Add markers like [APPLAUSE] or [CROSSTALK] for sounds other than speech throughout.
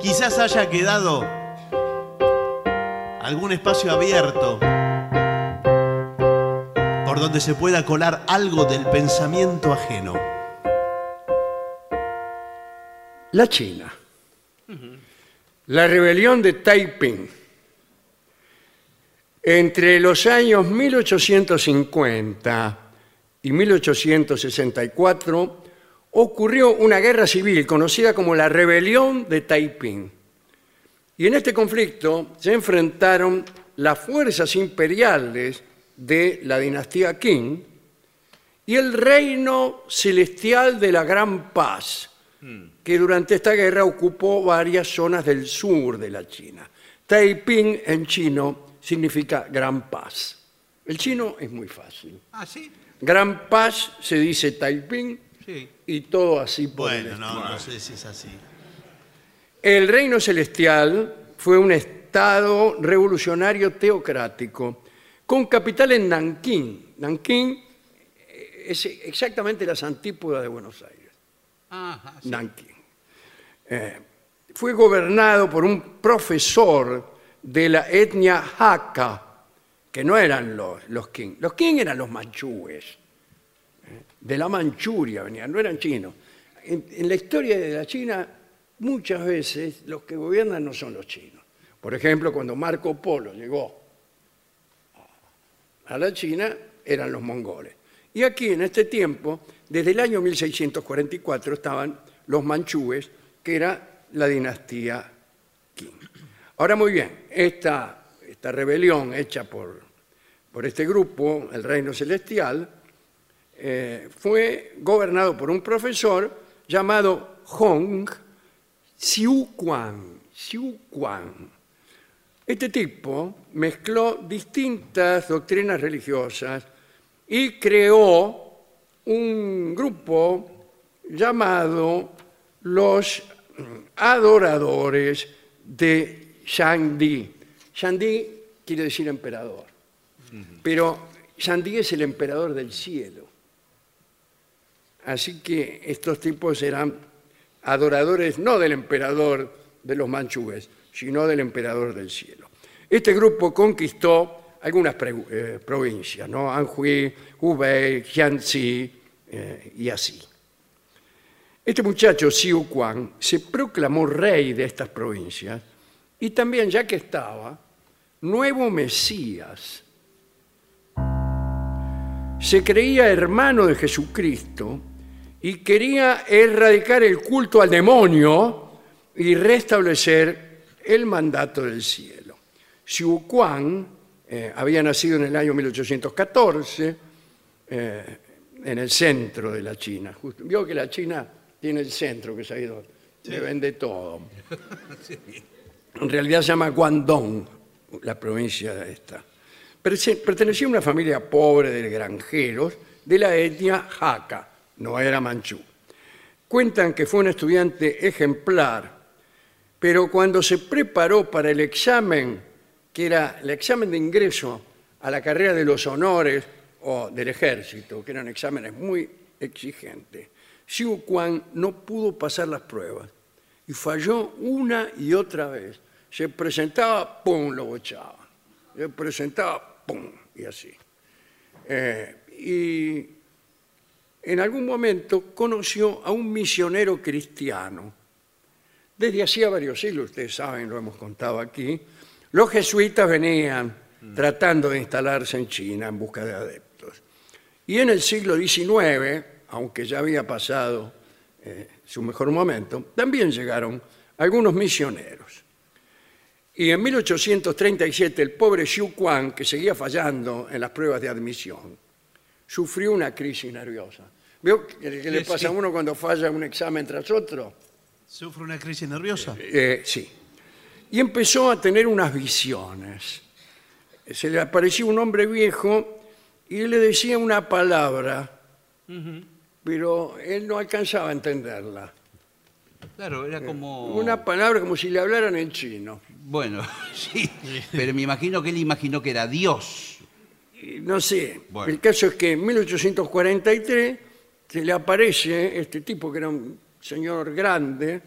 Quizás haya quedado algún espacio abierto por donde se pueda colar algo del pensamiento ajeno. La China. La rebelión de Taiping. Entre los años 1850 y 1864 ocurrió una guerra civil conocida como la rebelión de Taiping. Y en este conflicto se enfrentaron las fuerzas imperiales de la dinastía Qing y el reino celestial de la Gran Paz, que durante esta guerra ocupó varias zonas del sur de la China. Taiping en chino significa Gran Paz. El chino es muy fácil. Ah, sí. Gran Paz se dice Taiping Sí. y todo así por el Bueno, no, no sé si es así. El reino celestial fue un estado revolucionario teocrático con capital en Nankín. Nankín eh, es exactamente las antípodas de Buenos Aires. Ajá, sí. Nankín. Eh, fue gobernado por un profesor de la etnia Hakka, que no eran los, los Qing. Los Qing eran los manchúes. De la Manchuria venían, no eran chinos. En, en la historia de la China, muchas veces los que gobiernan no son los chinos. Por ejemplo, cuando Marco Polo llegó a la China, eran los mongoles. Y aquí, en este tiempo, desde el año 1644, estaban los manchúes, que era la dinastía Qing. Ahora, muy bien, esta, esta rebelión hecha por, por este grupo, el Reino Celestial, eh, fue gobernado por un profesor llamado Hong Xiuquan. Xiuquan. Este tipo mezcló distintas doctrinas religiosas y creó un grupo llamado los adoradores de Shangdi. Shangdi quiere decir emperador, pero Shangdi es el emperador del cielo. Así que estos tipos eran adoradores no del emperador de los manchúes, sino del emperador del cielo. Este grupo conquistó algunas eh, provincias, ¿no? Anhui, Hubei, Jiangxi eh, y así. Este muchacho, Xiu Quan, se proclamó rey de estas provincias y también, ya que estaba, nuevo Mesías. Se creía hermano de Jesucristo y quería erradicar el culto al demonio y restablecer el mandato del cielo. Xiu Quan eh, había nacido en el año 1814 eh, en el centro de la China. Justo- Vio que la China tiene el centro, que es ahí donde se vende todo. [LAUGHS] En realidad se llama Guangdong, la provincia esta. Perce- Pertenecía a una familia pobre de granjeros de la etnia Hakka, no era manchú. Cuentan que fue un estudiante ejemplar, pero cuando se preparó para el examen, que era el examen de ingreso a la carrera de los honores o del ejército, que eran exámenes muy exigentes, Xiu Quan no pudo pasar las pruebas y falló una y otra vez. Se presentaba, ¡pum!, lo bochaba. Se presentaba, ¡pum!, y así. Eh, y en algún momento conoció a un misionero cristiano. Desde hacía varios siglos, ustedes saben, lo hemos contado aquí, los jesuitas venían tratando de instalarse en China en busca de adeptos. Y en el siglo XIX, aunque ya había pasado eh, su mejor momento, también llegaron algunos misioneros. Y en 1837 el pobre Xiu Quan, que seguía fallando en las pruebas de admisión, sufrió una crisis nerviosa. ¿Vio qué qué le pasa a uno cuando falla un examen tras otro? ¿Sufre una crisis nerviosa? Eh, sí. Y empezó a tener unas visiones. Se le apareció un hombre viejo y le decía una palabra, pero él no alcanzaba a entenderla. Claro, era como... Una palabra como si le hablaran en chino. Bueno, [LAUGHS] sí, pero me imagino que él imaginó que era Dios. No sé. Bueno. El caso es que en 1843 se le aparece este tipo que era un señor grande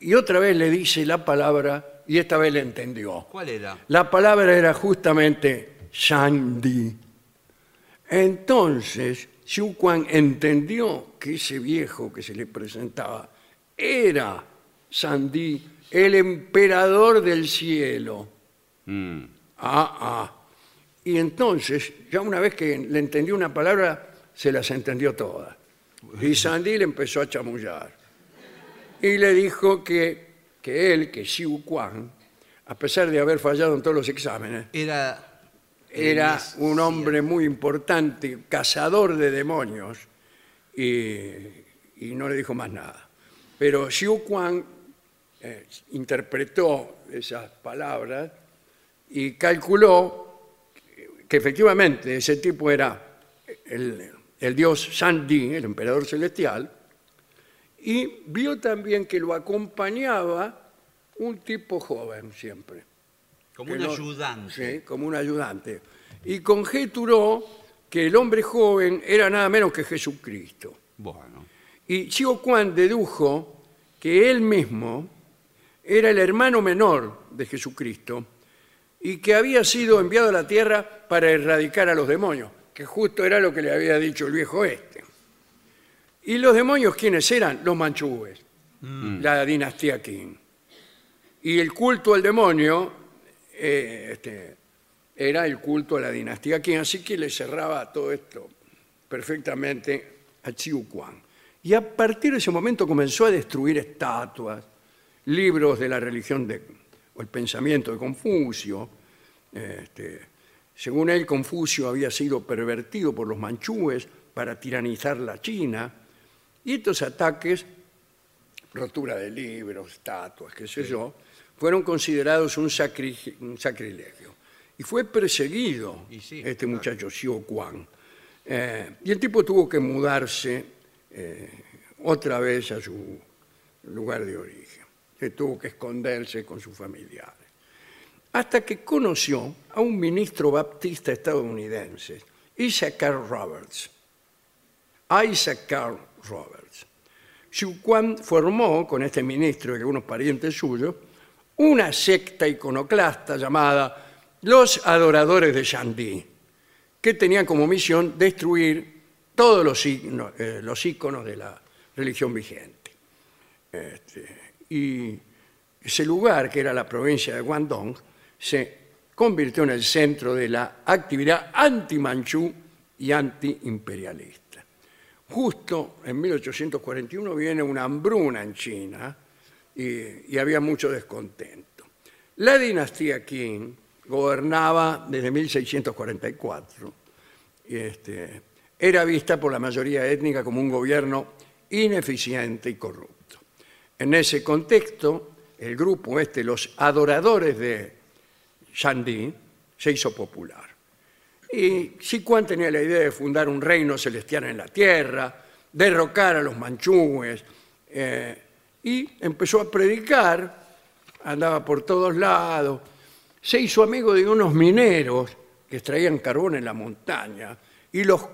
y otra vez le dice la palabra y esta vez le entendió. ¿Cuál era? La palabra era justamente Shandi. Entonces, Xiu Quan entendió que ese viejo que se le presentaba era Shandi, el emperador del cielo. Mm. Ah, ah. Y entonces, ya una vez que le entendió una palabra, se las entendió todas. Y Sandy le empezó a chamullar. Y le dijo que, que él, que Xiu Quan, a pesar de haber fallado en todos los exámenes, Era. era un hombre muy importante, cazador de demonios, y, y no le dijo más nada. Pero Xiu Quan eh, interpretó esas palabras y calculó que efectivamente ese tipo era el, el dios Shandi, el emperador celestial, y vio también que lo acompañaba un tipo joven siempre. Como un no- ayudante. Sí, como un ayudante. Y conjeturó que el hombre joven era nada menos que Jesucristo. Bueno. Y Xiu Quan dedujo que él mismo era el hermano menor de Jesucristo y que había sido enviado a la tierra para erradicar a los demonios, que justo era lo que le había dicho el viejo este. ¿Y los demonios quiénes eran? Los manchúes, la dinastía Qing. Y el culto al demonio eh, este, era el culto a la dinastía Qing, así que le cerraba todo esto perfectamente a Chiu Quan. Y a partir de ese momento comenzó a destruir estatuas, libros de la religión de, o el pensamiento de Confucio. Este, según él, Confucio había sido pervertido por los manchúes para tiranizar la China. Y estos ataques, rotura de libros, estatuas, qué sé yo, fueron considerados un, sacri- un sacrilegio. Y fue perseguido Y sí, este muchacho Xiu Quan. Eh, y el tipo tuvo que mudarse eh, otra vez a su lugar de origen. Que tuvo que esconderse con sus familiares. Hasta que conoció a un ministro baptista estadounidense, Isaac Carl Roberts. Isaac Carl Roberts. Xiu Quan formó con este ministro y algunos parientes suyos una secta iconoclasta llamada los Adoradores de Shandi, que tenían como misión destruir todos los, signos- eh, los íconos de la religión vigente. Este, y ese lugar, que era la provincia de Guangdong, se convirtió en el centro de la actividad anti-manchú y anti-imperialista. Justo en 1841 viene una hambruna en China y, había mucho descontento. La dinastía Qing gobernaba desde 1644 y este, era vista por la mayoría étnica como un gobierno ineficiente y corrupto. En ese contexto, el grupo este, los adoradores de Shandi, se hizo popular. Y Xi Quan tenía la idea de fundar un reino celestial en la tierra, derrocar a los manchúes, eh, y empezó a predicar, andaba por todos lados, se hizo amigo de unos mineros que extraían carbón en la montaña y los,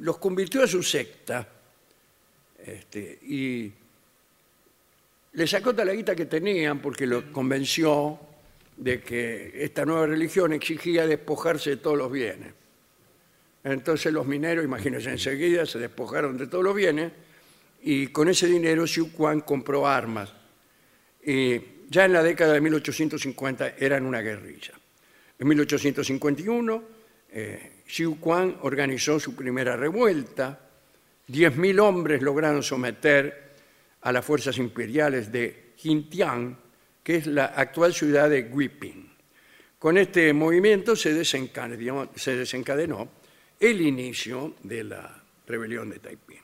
los convirtió a su secta. Este, y le sacó toda la guita que tenían porque lo convenció de que esta nueva religión exigía despojarse de todos los bienes. Entonces los mineros, imagínense, enseguida se despojaron de todos los bienes y con ese dinero Xiu Quan compró armas. Y ya en la década de 1850 eran una guerrilla. En 1851, eh, Xiu Quan organizó su primera revuelta. 10.000 hombres lograron someter a las fuerzas imperiales de Jintian, que es la actual ciudad de Guiping. Con este movimiento se desencadenó, se desencadenó el inicio de la rebelión de Taiping.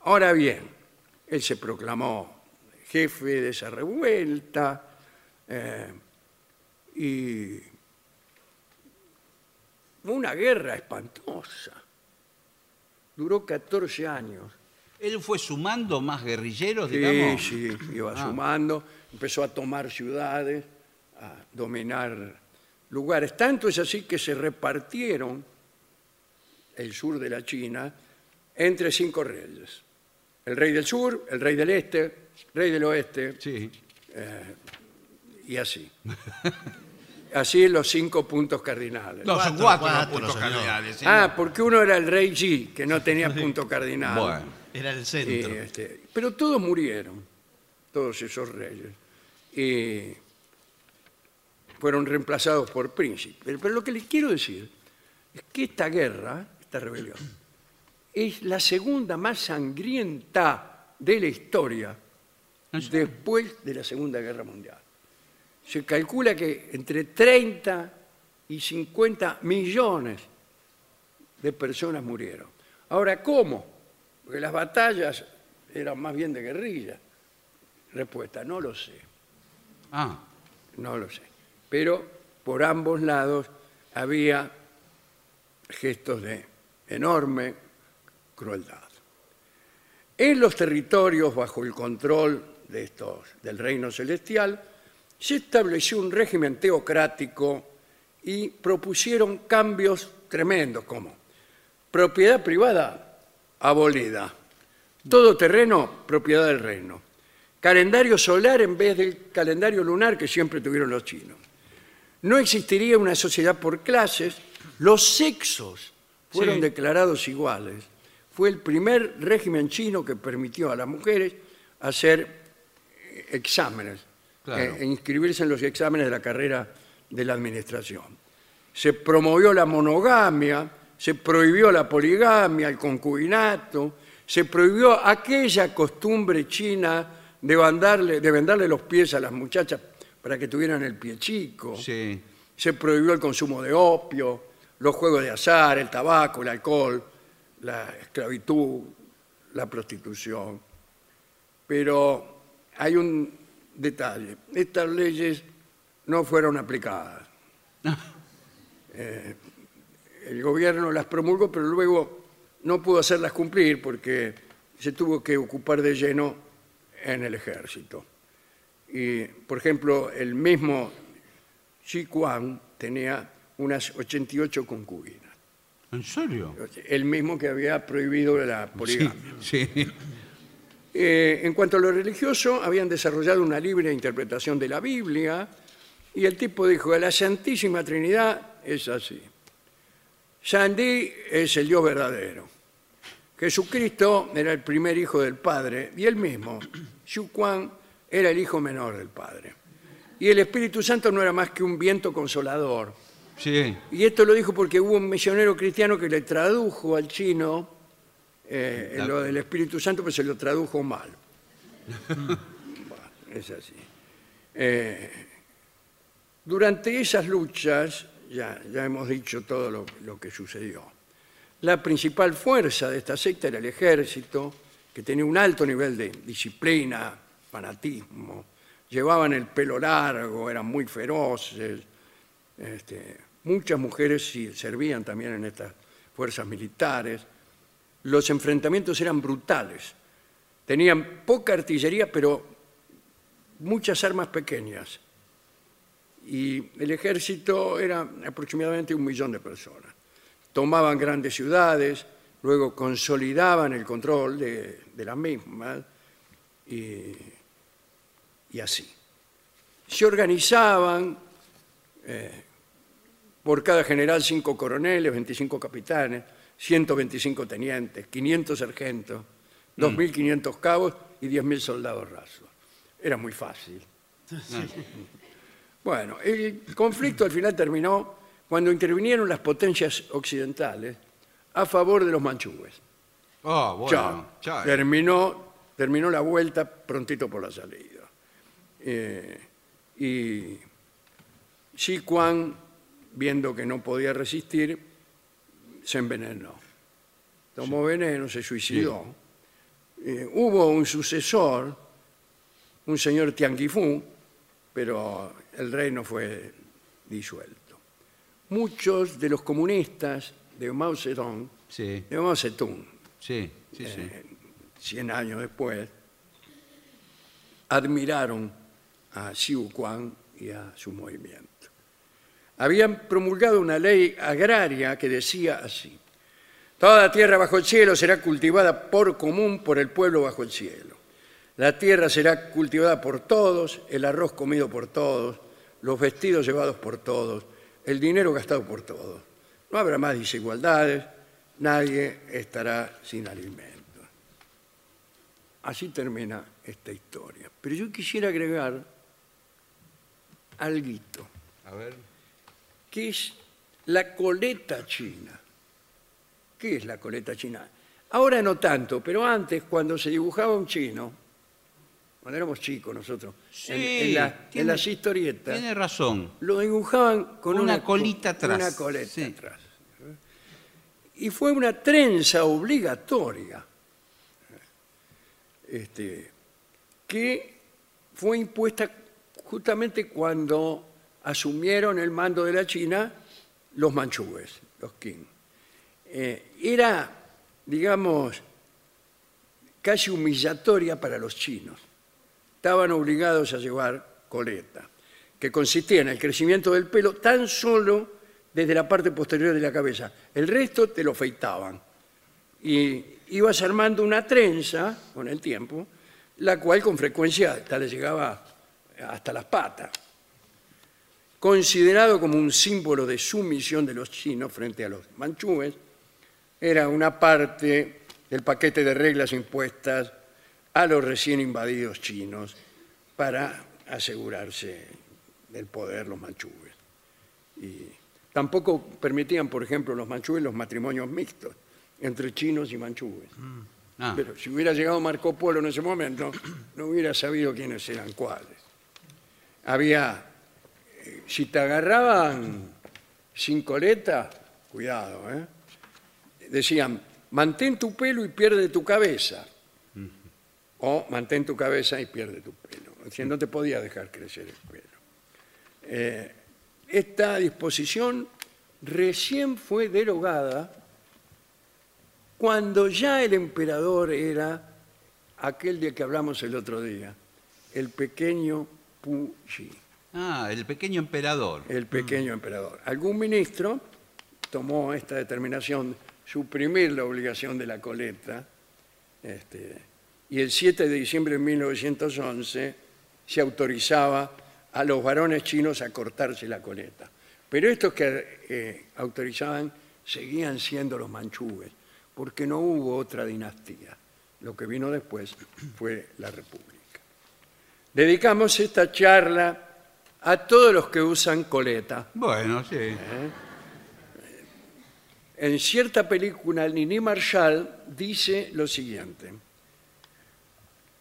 Ahora bien, él se proclamó jefe de esa revuelta eh, y una guerra espantosa. Duró 14 años. Él fue sumando más guerrilleros, Sí, digamos. sí, iba Ah. sumando, empezó a tomar ciudades, a dominar lugares. Tanto es así que se repartieron el sur de la China entre cinco reyes. El rey del sur, el rey del este, rey del oeste Sí. Eh, y así. [LAUGHS] Así los cinco puntos cardinales. No, son Cuatro, cuatro, los cuatro, puntos señor. cardinales. ¿sí? Ah, porque uno era el rey G, que no tenía [LAUGHS] punto cardinal. Bueno. Era el Y, centro. este, pero todos murieron, todos esos reyes. Y fueron reemplazados por príncipes. Pero, pero lo que les quiero decir es que esta guerra, esta rebelión, es la segunda más sangrienta de la historia después de la Segunda Guerra Mundial. Se calcula que entre 30 y 50 millones de personas murieron. Ahora, ¿cómo? Porque las batallas eran más bien de guerrilla. Respuesta, no lo sé, Ah, no lo sé. Pero por ambos lados había gestos de enorme crueldad. En los territorios bajo el control de estos, del reino celestial, se estableció un régimen teocrático y propusieron cambios tremendos como propiedad privada abolida, todo terreno propiedad del reino, calendario solar en vez del calendario lunar que siempre tuvieron los chinos. No existiría una sociedad por clases, los sexos fueron Sí. declarados iguales. Fue el primer régimen chino que permitió a las mujeres hacer eh, exámenes, Claro. eh, e inscribirse en los exámenes de la carrera de la administración. Se promovió la monogamia, se prohibió la poligamia, el concubinato, se prohibió aquella costumbre china de vendarle, de vendarle los pies a las muchachas para que tuvieran el pie chico. sí. Se prohibió el consumo de opio, los juegos de azar, el tabaco, el alcohol, la esclavitud, la prostitución. Pero hay un detalle. Estas leyes no fueron aplicadas. [LAUGHS] Eh, el gobierno las promulgó, pero luego no pudo hacerlas cumplir porque se tuvo que ocupar de lleno en el ejército. Y, por ejemplo, el mismo Xi Kuang tenía unas 88 concubinas. ¿En serio? El mismo que había prohibido la Sí, poligamia. sí. Eh, en cuanto a lo religioso, habían desarrollado una libre interpretación de la Biblia y el tipo dijo, la Santísima Trinidad es así. Sandí es el Dios verdadero. Jesucristo era el primer hijo del Padre y él mismo, Xu Kuan, era el hijo menor del Padre. Y el Espíritu Santo no era más que un viento consolador. Sí. Y esto lo dijo porque hubo un misionero cristiano que le tradujo al chino eh, lo del Espíritu Santo, pero se lo tradujo mal. [LAUGHS] Bueno, es así. Eh, durante esas luchas, ya, hemos dicho todo lo, que sucedió. La principal fuerza de esta secta era el ejército, que tenía un alto nivel de disciplina, fanatismo, llevaban el pelo largo, eran muy feroces, este, muchas mujeres servían también en estas fuerzas militares. Los enfrentamientos eran brutales. Tenían poca artillería, pero muchas armas pequeñas. Y el ejército era aproximadamente un millón de personas. Tomaban grandes ciudades, luego consolidaban el control de, de las mismas y, y así. Se organizaban eh, por cada general cinco coroneles, 25 capitanes, 125 tenientes, 500 sargentos, 2.500 cabos y 10.000 soldados rasos. Era muy fácil. Bueno, el conflicto al final terminó cuando intervinieron las potencias occidentales a favor de los manchúes. Oh, bueno. Chao. chao. Terminó, terminó la vuelta prontito por la salida. Eh, y Xi Kuang, viendo que no podía resistir, se envenenó. Tomó veneno, se suicidó. Eh, hubo un sucesor, un señor Tianguifú, pero el reino fue disuelto. Muchos de los comunistas de Mao Zedong, Sí, de Mao Zedong, sí, sí, sí. 100 años después, admiraron a Xiu Kuang y a su movimiento. Habían promulgado una ley agraria que decía así, toda tierra bajo el cielo será cultivada por común por el pueblo bajo el cielo. La tierra será cultivada por todos, el arroz comido por todos, los vestidos llevados por todos, el dinero gastado por todos. No habrá más desigualdades, nadie estará sin alimento. Así termina esta historia. Pero yo quisiera agregar algo, A ver. que es la coleta china. ¿Qué es la coleta china? Ahora no tanto, pero antes, cuando se dibujaba un chino, cuando éramos chicos nosotros, en, en la- en tiene- las historietas, Tiene razón. lo dibujaban con Una una, colita atrás, Una coleta sí. atrás. Y fue una trenza obligatoria este, que fue impuesta justamente cuando asumieron el mando de la China los manchúes, los Qing. Eh, era, digamos, casi humillatoria para los chinos estaban obligados a llevar coleta, que consistía en el crecimiento del pelo tan solo desde la parte posterior de la cabeza. El resto te lo afeitaban. Y ibas armando una trenza con el tiempo, la cual con frecuencia hasta le llegaba hasta las patas. Considerado como un símbolo de sumisión de los chinos frente a los manchúes, era una parte del paquete de reglas impuestas a los recién invadidos chinos para asegurarse del poder los manchúes. Y tampoco permitían, por ejemplo, los manchúes los matrimonios mixtos entre chinos y manchúes. Ah, Pero si hubiera llegado Marco Polo en ese momento, no hubiera sabido quiénes eran cuáles. Había, eh, si te agarraban sin coleta, cuidado, ¿eh? Decían, mantén tu pelo y pierde tu cabeza. O mantén tu cabeza y pierde tu pelo. O sea, no te podía dejar crecer el pelo. Eh, esta disposición recién fue derogada cuando ya el emperador era aquel de que hablamos el otro día, el pequeño Puyi, ah, el pequeño emperador. el pequeño emperador. Algún ministro tomó esta determinación, suprimir la obligación de la coleta, este, y el 7 de diciembre de 1911 se autorizaba a los varones chinos a cortarse la coleta. Pero estos que eh, autorizaban seguían siendo los manchúes, porque no hubo otra dinastía. Lo que vino después fue la República. Dedicamos esta charla a todos los que usan coleta. Bueno, sí. En cierta película, Nini Marshall dice lo siguiente: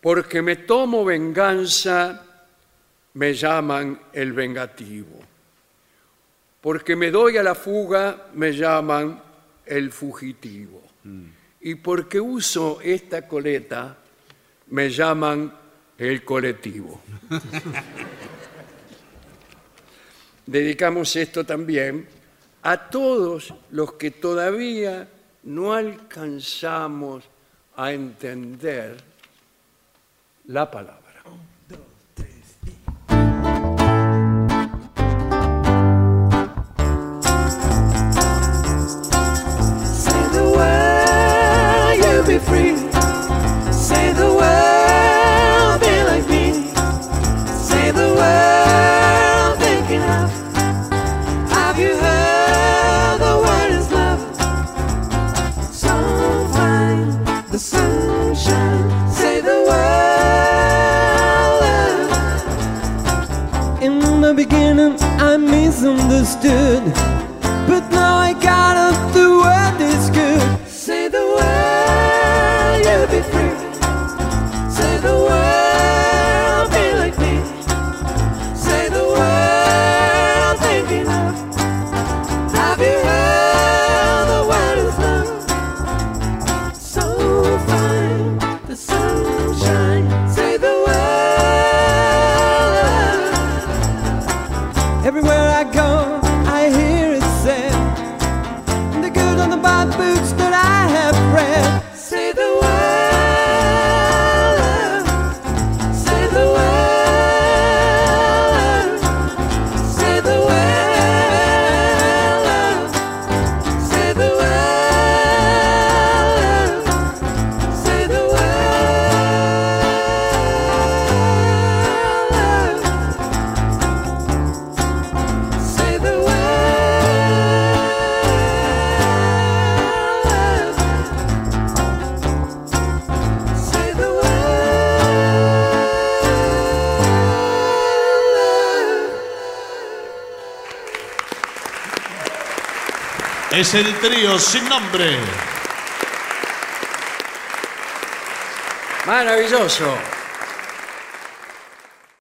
Porque me tomo venganza, me llaman el vengativo. Porque me doy a la fuga, me llaman el fugitivo. Y porque uso esta coleta, me llaman el colectivo. [LAUGHS] Dedicamos esto también a todos los que todavía no alcanzamos a entender la palabra. Misunderstood. Es el trío sin nombre. Maravilloso.